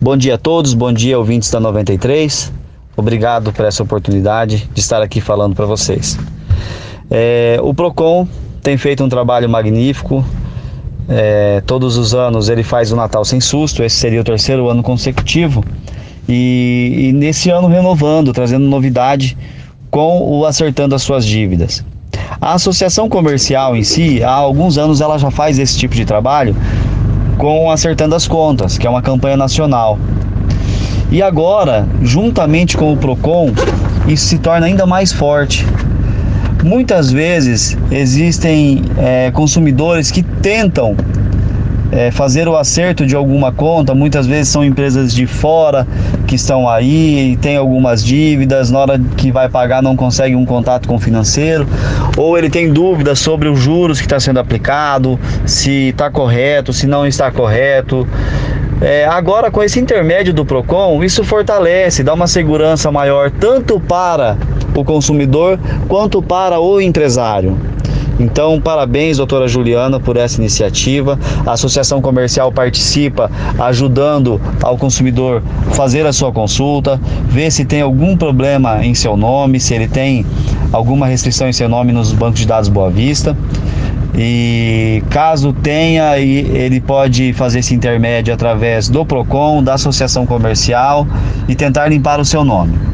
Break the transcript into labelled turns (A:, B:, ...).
A: Bom dia a todos, bom dia ouvintes da 93. Obrigado por essa oportunidade de estar aqui falando para vocês. É, o Procon tem feito um trabalho magnífico. É, todos os anos ele faz o Natal sem susto. Esse seria o terceiro ano consecutivo e, e nesse ano renovando, trazendo novidade com o acertando as suas dívidas. A associação comercial em si, há alguns anos ela já faz esse tipo de trabalho com Acertando as Contas, que é uma campanha nacional. E agora, juntamente com o Procon, isso se torna ainda mais forte. Muitas vezes existem é, consumidores que tentam é, fazer o acerto de alguma conta, muitas vezes são empresas de fora que estão aí, tem algumas dívidas, na hora que vai pagar não consegue um contato com o financeiro, ou ele tem dúvidas sobre os juros que está sendo aplicado, se está correto, se não está correto. É, agora, com esse intermédio do PROCON, isso fortalece, dá uma segurança maior tanto para o consumidor quanto para o empresário. Então, parabéns, doutora Juliana, por essa iniciativa. A Associação Comercial participa ajudando ao consumidor fazer a sua consulta, ver se tem algum problema em seu nome, se ele tem alguma restrição em seu nome nos bancos de dados Boa Vista. E caso tenha, ele pode fazer esse intermédio através do PROCON, da associação comercial e tentar limpar o seu nome.